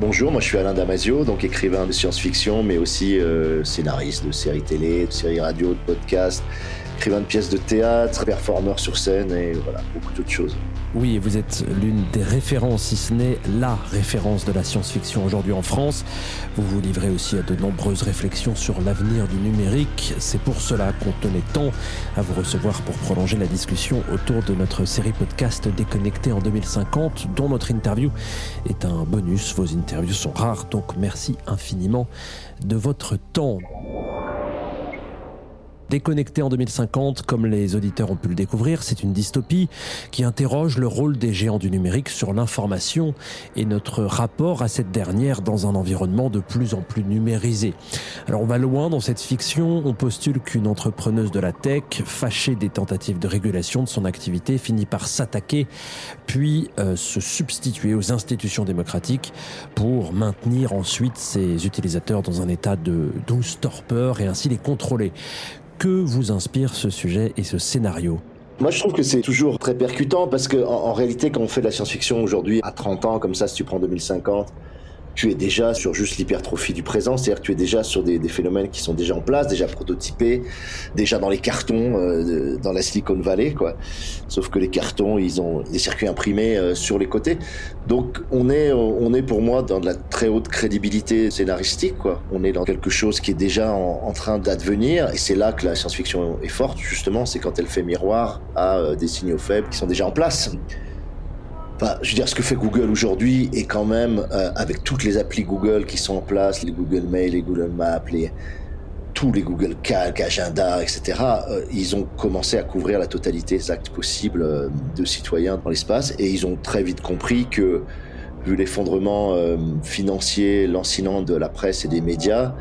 Bonjour, moi je suis Alain Damasio, donc écrivain de science-fiction, mais aussi euh, scénariste de séries télé, de séries radio, de podcasts, écrivain de pièces de théâtre, performeur sur scène et voilà, beaucoup d'autres choses. Oui, vous êtes l'une des références, si ce n'est la référence de la science-fiction aujourd'hui en France. Vous vous livrez aussi à de nombreuses réflexions sur l'avenir du numérique. C'est pour cela qu'on tenait tant à vous recevoir pour prolonger la discussion autour de notre série podcast Déconnecté en 2050, dont notre interview est un bonus. Vos interviews sont rares, donc merci infiniment de votre temps. Déconnecté en 2050, comme les auditeurs ont pu le découvrir, c'est une dystopie qui interroge le rôle des géants du numérique sur l'information et notre rapport à cette dernière dans un environnement de plus en plus numérisé. Alors on va loin dans cette fiction, on postule qu'une entrepreneuse de la tech, fâchée des tentatives de régulation de son activité, finit par s'attaquer, puis euh, se substituer aux institutions démocratiques pour maintenir ensuite ses utilisateurs dans un état de douce torpeur et ainsi les contrôler. Que vous inspire ce sujet et ce scénario moi, je trouve que c'est toujours très percutant parce que, en, réalité, quand on fait de la science-fiction aujourd'hui, à 30 ans, comme ça, si tu prends 2050, tu es déjà sur juste l'hypertrophie du présent, c'est-à-dire que tu es déjà sur des, des, phénomènes qui sont déjà en place, déjà prototypés, déjà dans les cartons euh, dans la Silicon Valley, quoi. Sauf que les cartons, ils ont des circuits imprimés euh, sur les côtés. Donc on est, on est pour moi dans de la très haute crédibilité scénaristique, quoi. On est dans quelque chose qui est déjà en, en train d'advenir, et c'est là que la science-fiction est forte, justement, c'est quand elle fait miroir à euh, des signaux faibles qui sont déjà en place je veux dire, ce que fait Google aujourd'hui est quand même, euh, avec toutes les applis Google qui sont en place, les Google Mail, les Google Maps, les, tous les Google Calc, Agenda, etc., euh, ils ont commencé à couvrir la totalité des actes possibles euh, de citoyens dans l'espace et ils ont très vite compris que, vu l'effondrement financier lancinant de la presse et des médias,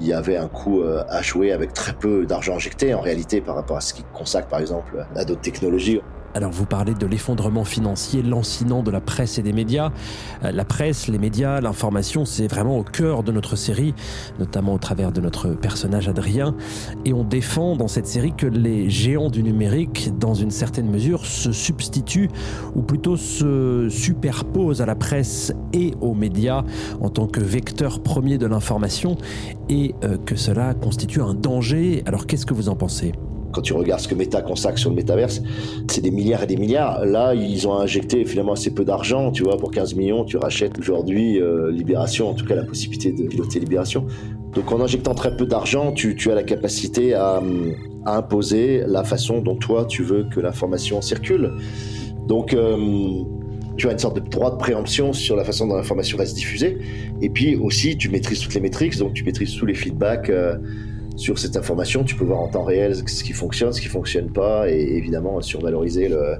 il y avait un coût à jouer avec très peu d'argent injecté en réalité par rapport à ce qui consacre par exemple à d'autres technologies. Alors vous parlez de l'effondrement financier lancinant de la presse et des médias. Euh, la presse, les médias, l'information, c'est vraiment au cœur de notre série, notamment au travers de notre personnage Adrien. Et on défend dans cette série que les géants du numérique, dans une certaine mesure, se substituent, ou plutôt se superposent à la presse et aux médias en tant que vecteur premier de l'information, et euh, que cela constitue un danger. Alors qu'est-ce que vous en pensez? Quand tu regardes ce que Meta consacre sur le métaverse, c'est des milliards et des milliards. Là, ils ont injecté finalement assez peu d'argent, tu vois, pour 15 millions, tu rachètes aujourd'hui euh, Libération, en tout cas la possibilité de piloter Libération. Donc en injectant très peu d'argent, tu, as la capacité à, imposer la façon dont toi tu veux que l'information circule. Donc euh, tu as une sorte de droit de préemption sur la façon dont l'information va se diffuser. Et puis aussi, tu maîtrises toutes les métriques, donc tu maîtrises tous les feedbacks. Euh, sur cette information, tu peux voir en temps réel ce qui fonctionne, ce qui fonctionne pas, et évidemment survaloriser le,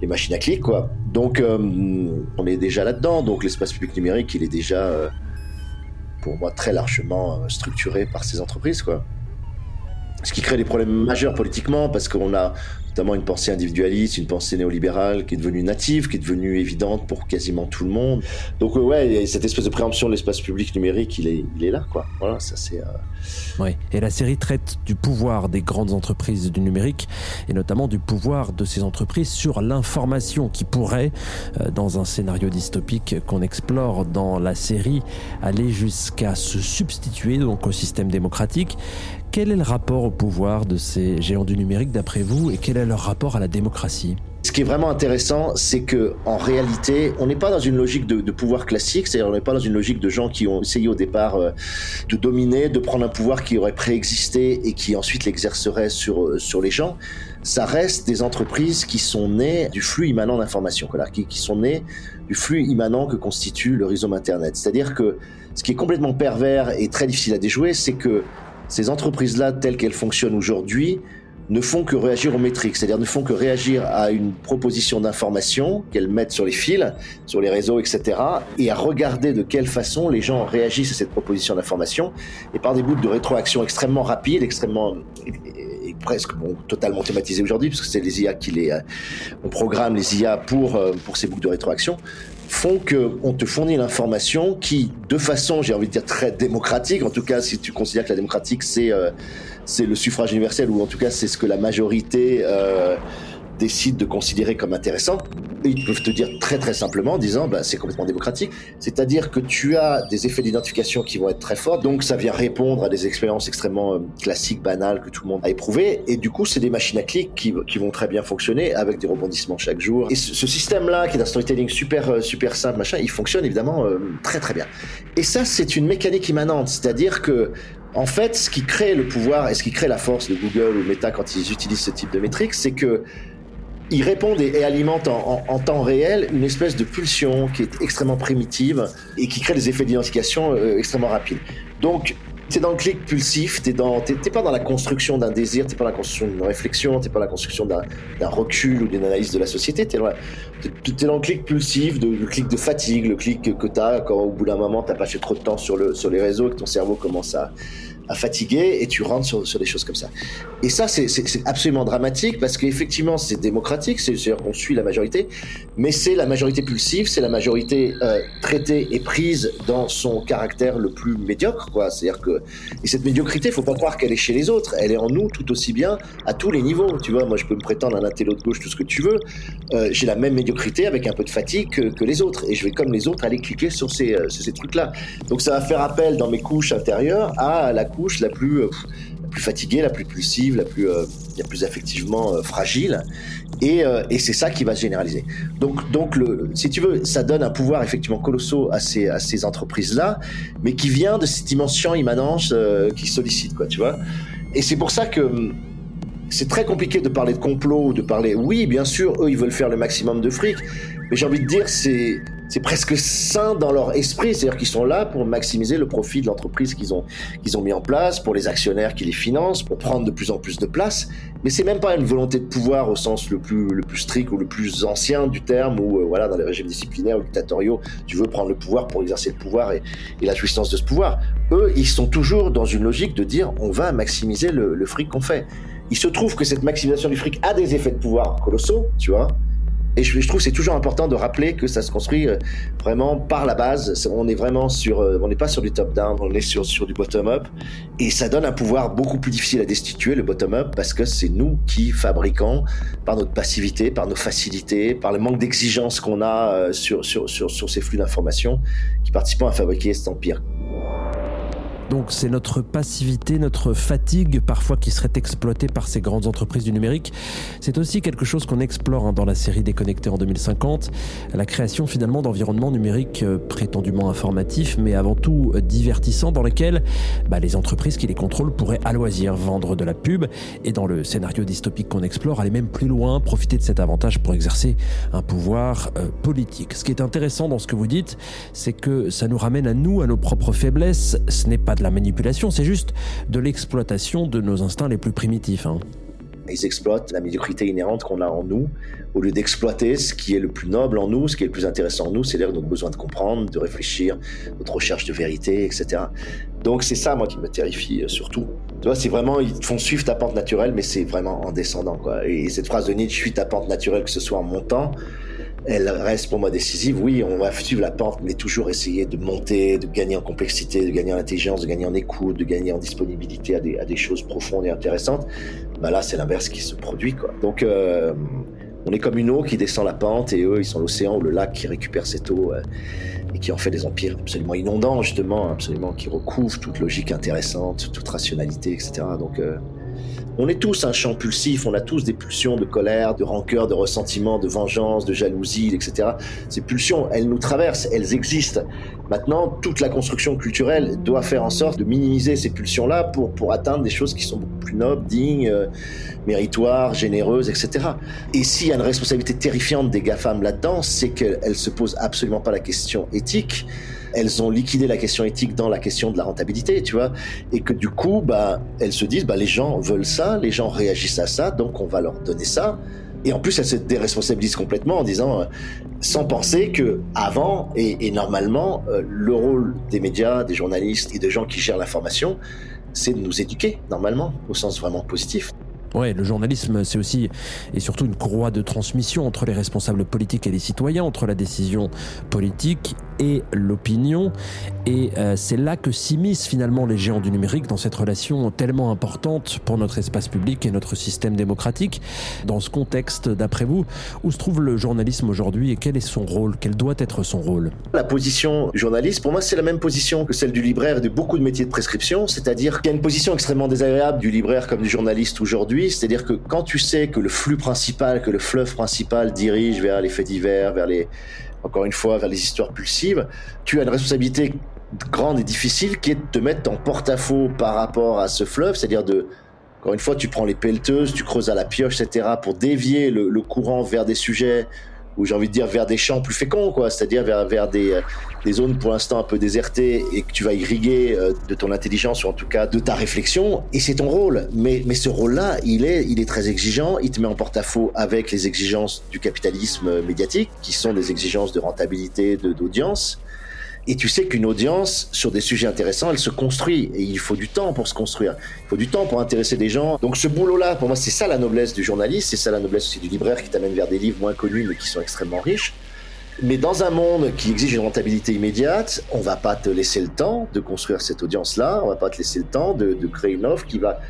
les machines à clic, quoi. Donc, euh, on est déjà là-dedans. Donc, l'espace public numérique, il est déjà, euh, pour moi, très largement euh, structuré par ces entreprises, quoi. Ce qui crée des problèmes majeurs politiquement, parce qu'on a notamment une pensée individualiste, une pensée néolibérale qui est devenue native, qui est devenue évidente pour quasiment tout le monde. Donc euh, ouais, cette espèce de préemption de l'espace public numérique, il est, là, quoi. Voilà, ça c'est. Euh... Et la série traite du pouvoir des grandes entreprises du numérique et notamment du pouvoir de ces entreprises sur l'information qui pourrait, euh, dans un scénario dystopique qu'on explore dans la série, aller jusqu'à se substituer donc au système démocratique. Quel est le rapport au pouvoir de ces géants du numérique d'après vous et quel est leur rapport à la démocratie ce qui est vraiment intéressant, c'est que en réalité, on n'est pas dans une logique de, pouvoir classique, c'est-à-dire on n'est pas dans une logique de gens qui ont essayé au départ euh, de dominer, de prendre un pouvoir qui aurait préexisté et qui ensuite l'exercerait sur euh, sur les gens. Ça reste des entreprises qui sont nées du flux immanent d'informations, qui, qui sont nées du flux immanent que constitue le réseau Internet. C'est-à-dire que ce qui est complètement pervers et très difficile à déjouer, c'est que ces entreprises-là, telles qu'elles fonctionnent aujourd'hui, ne font que réagir aux métriques, c'est-à-dire ne font que réagir à une proposition d'information qu'elles mettent sur les fils, sur les réseaux, etc., et à regarder de quelle façon les gens réagissent à cette proposition d'information, et par des bouts de rétroaction extrêmement rapides, extrêmement presque bon, totalement thématisés aujourd'hui, parce que c'est les IA qui les, euh, on programme les IA pour euh, pour ces boucles de rétroaction, font que on te fournit l'information qui, de façon, j'ai envie de dire très démocratique, en tout cas si tu considères que la démocratique c'est euh, c'est le suffrage universel, ou en tout cas c'est ce que la majorité euh, décide de considérer comme intéressant, ils peuvent te dire très très simplement en disant bah, c'est complètement démocratique. C'est-à-dire que tu as des effets d'identification qui vont être très forts, donc ça vient répondre à des expériences extrêmement euh, classiques, banales que tout le monde a éprouvées, et du coup c'est des machines à clics qui, qui, vont très bien fonctionner avec des rebondissements chaque jour. Et ce, ce système-là, qui est un storytelling super euh, super simple, machin, il fonctionne évidemment euh, très très bien. Et ça c'est une mécanique immanente, c'est-à-dire que en fait, ce qui crée le pouvoir et ce qui crée la force de Google ou Meta quand ils utilisent ce type de métriques, c'est que ils répondent et, alimentent en, en, temps réel une espèce de pulsion qui est extrêmement primitive et qui crée des effets d'identification euh, extrêmement rapides. Donc, T'es dans le clic pulsif, t'es dans, t'es, pas dans la construction d'un désir, t'es pas dans la construction d'une réflexion, t'es pas dans la construction d'un, recul ou d'une analyse de la société. T'es dans, dans le clic pulsif, de, le clic de fatigue, le clic que t'as quand au bout d'un moment t'as passé trop de temps sur le sur les réseaux, que ton cerveau commence à à fatiguer et tu rentres sur, sur des choses comme ça. Et ça, c'est absolument dramatique parce qu'effectivement, c'est démocratique, c'est-à-dire qu'on suit la majorité, mais c'est la majorité pulsive, c'est la majorité euh, traitée et prise dans son caractère le plus médiocre, quoi. C'est-à-dire que et cette médiocrité, faut pas croire qu'elle est chez les autres, elle est en nous tout aussi bien à tous les niveaux. Tu vois, moi, je peux me prétendre un intello de gauche, tout ce que tu veux, euh, j'ai la même médiocrité avec un peu de fatigue que, les autres, et je vais comme les autres aller cliquer sur ces, euh, ces trucs-là. Donc ça va faire appel dans mes couches intérieures à la couche la plus, euh, la plus fatiguée, la plus pulsive, la plus, euh, la plus effectivement euh, fragile. Et, et c'est ça qui va se généraliser. Donc, donc le, si tu veux, ça donne un pouvoir effectivement colossal à ces, à ces entreprises-là, mais qui vient de cette dimension immanence qui sollicite, quoi, tu vois. Et c'est pour ça que hum, c'est très compliqué de parler de complot ou de parler. Oui, bien sûr, eux, ils veulent faire le maximum de fric, mais j'ai envie de dire, c'est c'est presque sain dans leur esprit, c'est-à-dire qu'ils sont là pour maximiser le profit de l'entreprise qu'ils ont qu'ils ont mis en place, pour les actionnaires qui les financent, pour prendre de plus en plus de place. Mais c'est même pas une volonté de pouvoir au sens le plus le plus strict ou le plus ancien du terme, où euh, voilà dans les régimes disciplinaires ou dictatoriaux, tu veux prendre le pouvoir pour exercer le pouvoir et, la jouissance de ce pouvoir. Eux, ils sont toujours dans une logique de dire on va maximiser le fric qu'on fait. Il se trouve que cette maximisation du fric a des effets de pouvoir colossaux, tu vois. Et je, je trouve c'est toujours important de rappeler que ça se construit euh, vraiment par la base. On est vraiment sur, euh, on n'est pas sur du top down, on est sur du bottom up. Et ça donne un pouvoir beaucoup plus difficile à destituer le bottom up parce que c'est nous qui fabriquons par notre passivité, par nos facilités, par le manque d'exigence qu'on a euh, sur sur sur sur ces flux d'informations, qui participent à fabriquer cet empire. Donc c'est notre passivité, notre fatigue parfois qui serait exploitée par ces grandes entreprises du numérique. C'est aussi quelque chose qu'on explore hein, dans la série Déconnecté en 2050, la création finalement d'environnements numériques euh, prétendument informatifs, mais avant tout euh, divertissants, dans lesquels bah, les entreprises qui les contrôlent pourraient à loisir vendre de la pub et dans le scénario dystopique qu'on explore, aller même plus loin, profiter de cet avantage pour exercer un pouvoir euh, politique. Ce qui est intéressant dans ce que vous dites, c'est que ça nous ramène à nous, à nos propres faiblesses. Ce n'est pas de la manipulation, c'est juste de l'exploitation de nos instincts les plus primitifs. Hein. Ils exploitent la médiocrité inhérente qu'on a en nous, au lieu d'exploiter ce qui est le plus noble en nous, ce qui est le plus intéressant en nous, c'est-à-dire notre besoin de comprendre, de réfléchir, notre recherche de vérité, etc. Donc c'est ça, moi, qui me terrifie euh, surtout. Tu vois, c'est vraiment, ils font suivre ta pente naturelle, mais c'est vraiment en descendant, quoi. Et cette phrase de Nietzsche, suis ta pente naturelle, que ce soit en montant, elle reste pour moi décisive. Oui, on va suivre la pente, mais toujours essayer de monter, de gagner en complexité, de gagner en intelligence, de gagner en écoute, de gagner en disponibilité à des, choses profondes et intéressantes. Bah là, c'est l'inverse qui se produit, quoi. Donc, euh, on est comme une eau qui descend la pente et eux, ils sont l'océan ou le lac qui récupère cette eau euh, et qui en fait des empires absolument inondants, justement, absolument qui recouvrent toute logique intéressante, toute rationalité, etc. Donc, euh, on est tous un champ pulsif, on a tous des pulsions de colère, de rancœur, de ressentiment, de vengeance, de jalousie, etc. Ces pulsions, elles nous traversent, elles existent. Maintenant, toute la construction culturelle doit faire en sorte de minimiser ces pulsions-là pour, pour atteindre des choses qui sont beaucoup plus nobles, dignes, euh, méritoires, généreuses, etc. Et s'il y a une responsabilité terrifiante des GAFAM là-dedans, c'est qu'elles se posent absolument pas la question éthique elles ont liquidé la question éthique dans la question de la rentabilité, tu vois, et que du coup, bah, elles se disent, bah, les gens veulent ça, les gens réagissent à ça, donc on va leur donner ça. Et en plus, elles se déresponsabilisent complètement en disant, euh, sans penser que avant et, normalement, euh, le rôle des médias, des journalistes et des gens qui gèrent l'information, c'est de nous éduquer normalement, au sens vraiment positif. Ouais, le journalisme, c'est aussi et surtout une courroie de transmission entre les responsables politiques et les citoyens, entre la décision politique et l'opinion. Et euh, c'est là que s'immiscent finalement les géants du numérique dans cette relation tellement importante pour notre espace public et notre système démocratique. Dans ce contexte, d'après vous, où se trouve le journalisme aujourd'hui et quel est son rôle Quel doit être son rôle? La position journaliste, pour moi, c'est la même position que celle du libraire et de beaucoup de métiers de prescription, c'est-à-dire qu'il y a une position extrêmement désagréable du libraire comme du journaliste aujourd'hui, c'est-à-dire que quand tu sais que le flux principal, que le fleuve principal dirige vers les faits divers, vers les encore une fois, vers les histoires pulsives, tu as une responsabilité grande et difficile qui est de te mettre en porte-à-faux par rapport à ce fleuve, c'est-à-dire de, encore une fois, tu prends les pelleteuses, tu creuses à la pioche, etc., pour dévier le, le courant vers des sujets ou j'ai envie de dire vers des champs plus féconds, quoi, c'est-à-dire vers, vers des, euh, des zones pour l'instant un peu désertées et que tu vas irriguer euh, de ton intelligence ou en tout cas de ta réflexion. Et c'est ton rôle. Mais, mais ce rôle-là, il est, il est très exigeant. Il te met en porte-à-faux avec les exigences du capitalisme médiatique, qui sont des exigences de rentabilité, d'audience. Et tu sais qu'une audience sur des sujets intéressants, elle se construit. Et il faut du temps pour se construire. Il faut du temps pour intéresser des gens. Donc ce boulot-là, pour moi, c'est ça la noblesse du journaliste. C'est ça la noblesse aussi du libraire qui t'amène vers des livres moins connus mais qui sont extrêmement riches. Mais dans un monde qui exige une rentabilité immédiate, on va pas te laisser le temps de construire cette audience-là. On va pas te laisser le temps de, de créer une offre qui va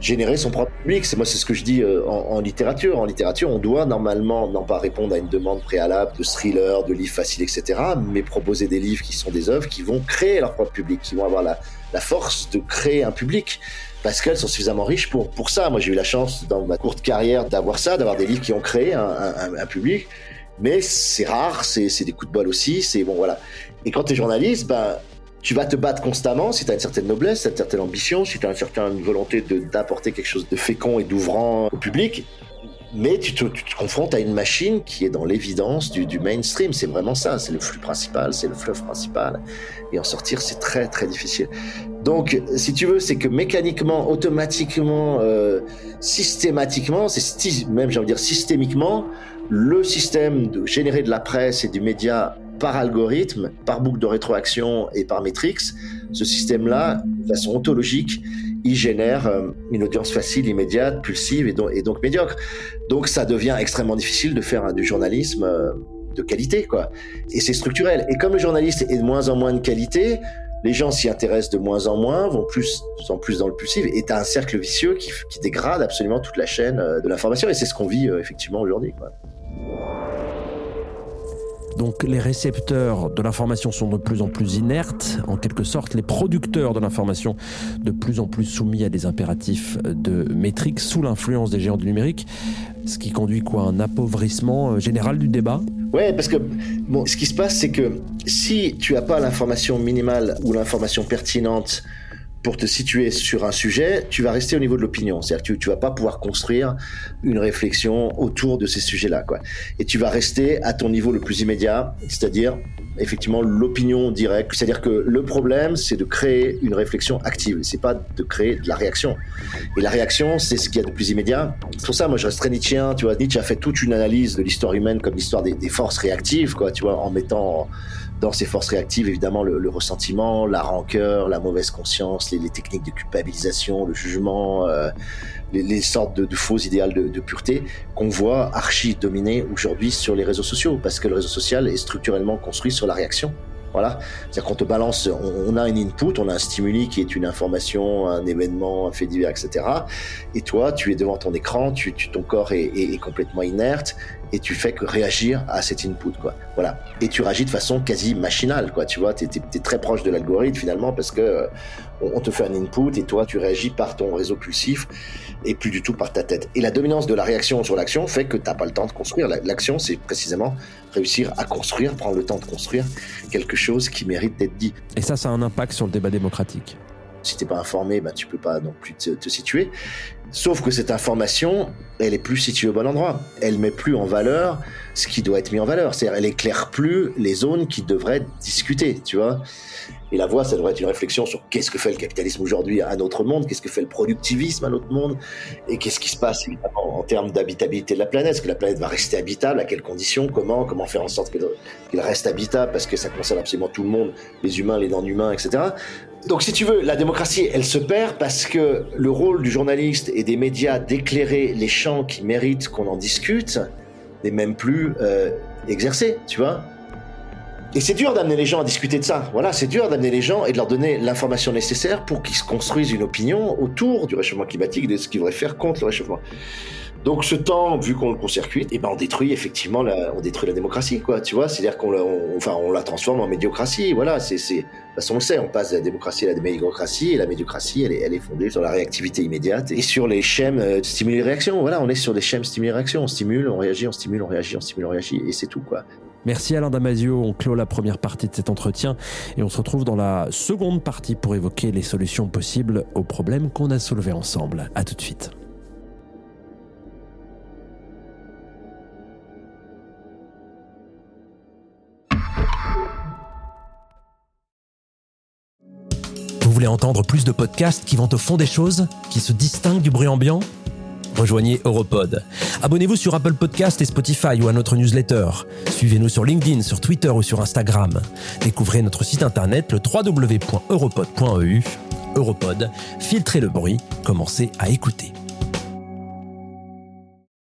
générer son propre public. C'est moi, c'est ce que je dis euh, en, littérature. En littérature, on doit normalement non pas répondre à une demande préalable de thriller, de livres faciles, etc., mais proposer des livres qui sont des œuvres qui vont créer leur propre public, qui vont avoir la, la force de créer un public parce qu'elles sont suffisamment riches pour pour ça. Moi, j'ai eu la chance dans ma courte carrière d'avoir ça, d'avoir des livres qui ont créé un, un, un public. Mais c'est rare, c'est des coups de bol aussi. C'est bon, voilà. Et quand tu es journaliste, ben tu vas te battre constamment si tu as une certaine noblesse, une certaine ambition, si tu as une certaine volonté d'apporter quelque chose de fécond et d'ouvrant au public. Mais tu te, confrontes à une machine qui est dans l'évidence du, mainstream. C'est vraiment ça. C'est le flux principal, c'est le fleuve principal. Et en sortir, c'est très très difficile. Donc, si tu veux, c'est que mécaniquement, automatiquement, euh, systématiquement, c'est même j'ai envie de dire systémiquement, le système de générer de la presse et du média par algorithme, par boucle de rétroaction et par matrix, ce système-là, de façon ontologique, il génère euh, une audience facile, immédiate, pulsive et donc, médiocre. Donc ça devient extrêmement difficile de faire du journalisme euh, de qualité, quoi. Et c'est structurel. Et comme le journaliste est de moins en moins de qualité, les gens s'y intéressent de moins en moins, vont plus en plus dans le pulsif, et t'as un cercle vicieux qui, qui, dégrade absolument toute la chaîne euh, de l'information. Et c'est ce qu'on vit effectivement aujourd'hui. Donc les récepteurs de l'information sont de plus en plus inertes, en quelque sorte. Les producteurs de l'information de plus en plus soumis à des impératifs de métrique sous l'influence des géants du numérique, ce qui conduit quoi? Un appauvrissement euh, général du débat? Ouais, parce que bon, ce qui se passe, c'est que si tu as pas l'information minimale ou l'information pertinente pour te situer sur un sujet, tu vas rester au niveau de l'opinion. C'est-à-dire que tu, tu vas pas pouvoir construire une réflexion autour de ces sujets-là, quoi. Et tu vas rester à ton niveau le plus immédiat, c'est-à-dire effectivement l'opinion directe. C'est-à-dire que le problème, c'est de créer une réflexion active. C'est pas de créer de la réaction. Et la réaction, c'est ce qu'il y a de plus immédiat. C'est pour ça, moi, je reste très nietzschéen. Tu vois, Nietzsche a fait toute une analyse de l'histoire humaine comme l'histoire des, des, forces réactives, quoi. Tu vois, en mettant dans ces forces réactives, évidemment, le, le, ressentiment, la rancœur, la mauvaise conscience, les, les techniques de culpabilisation, le jugement, euh, les, les, sortes de, de, faux idéaux de, de pureté qu'on voit archi dominer aujourd'hui sur les réseaux sociaux, parce que le réseau social est structurellement construit sur la réaction. Voilà, c'est-à-dire qu'on te balance, on, on, a un input, on a un stimuli qui est une information, un événement, un fait divers, etc. Et toi, tu es devant ton écran, tu, tu ton corps est, est, complètement inerte et tu fais que réagir à cet input, quoi. Voilà. Et tu réagis de façon quasi machinale, quoi. Tu vois, t'es es, très proche de l'algorithme finalement parce que euh, on te fait un input et toi, tu réagis par ton réseau pulsif et plus du tout par ta tête. Et la dominance de la réaction sur l'action fait que t'as pas le temps de construire. L'action, c'est précisément réussir à construire, prendre le temps de construire quelque chose qui mérite d'être dit. Et ça, ça a un impact sur le débat démocratique. Si t'es pas informé, ben, tu peux pas non plus te, te, situer. Sauf que cette information, elle est plus située au bon endroit. Elle met plus en valeur ce qui doit être mis en valeur. C'est-à-dire, elle éclaire plus les zones qui devraient discuter, tu vois. Et la voix, ça devrait être une réflexion sur qu'est-ce que fait le capitalisme aujourd'hui à notre monde, qu'est-ce que fait le productivisme à notre monde, et qu'est-ce qui se passe en termes d'habitabilité de la planète. Est-ce que la planète va rester habitable? À quelles conditions? Comment? Comment faire en sorte qu'elle reste habitable? Parce que ça concerne absolument tout le monde, les humains, les non-humains, etc. Donc, si tu veux, la démocratie, elle se perd parce que le rôle du journaliste et des médias d'éclairer les champs qui méritent qu'on en discute n'est même plus euh, exercé, tu vois. Et c'est dur d'amener les gens à discuter de ça. Voilà, c'est dur d'amener les gens et de leur donner l'information nécessaire pour qu'ils se construisent une opinion autour du réchauffement climatique de ce qu'ils devraient faire contre le réchauffement. Donc ce temps, vu qu'on le court-circuite, eh ben on détruit effectivement la, on détruit la démocratie, quoi. Tu vois, c'est-à-dire qu'on, enfin, on la transforme en médiocratie. Voilà, c'est, c'est, de toute façon on le sait, on passe de la démocratie à la médiocratie, et la médiocratie, elle est, elle est fondée sur la réactivité immédiate et sur les schèmes euh, stimuli-réaction. Voilà, on est sur des schèmes stimuli-réaction. On stimule, on réagit, on stimule, on réagit, on stimule, on réagit, et c'est tout, quoi. Merci Alain Damasio. On clôt la première partie de cet entretien et on se retrouve dans la seconde partie pour évoquer les solutions possibles aux problèmes qu'on a soulevés ensemble. À tout de suite. Voulez entendre plus de podcasts qui vont au fond des choses, qui se distinguent du bruit ambiant rejoignez Europod. Abonnez-vous sur Apple Podcast et Spotify ou à notre newsletter. Suivez-nous sur LinkedIn, sur Twitter ou sur Instagram. Découvrez notre site internet le www.europod.eu. Europod, filtrez le bruit, commencez à écouter.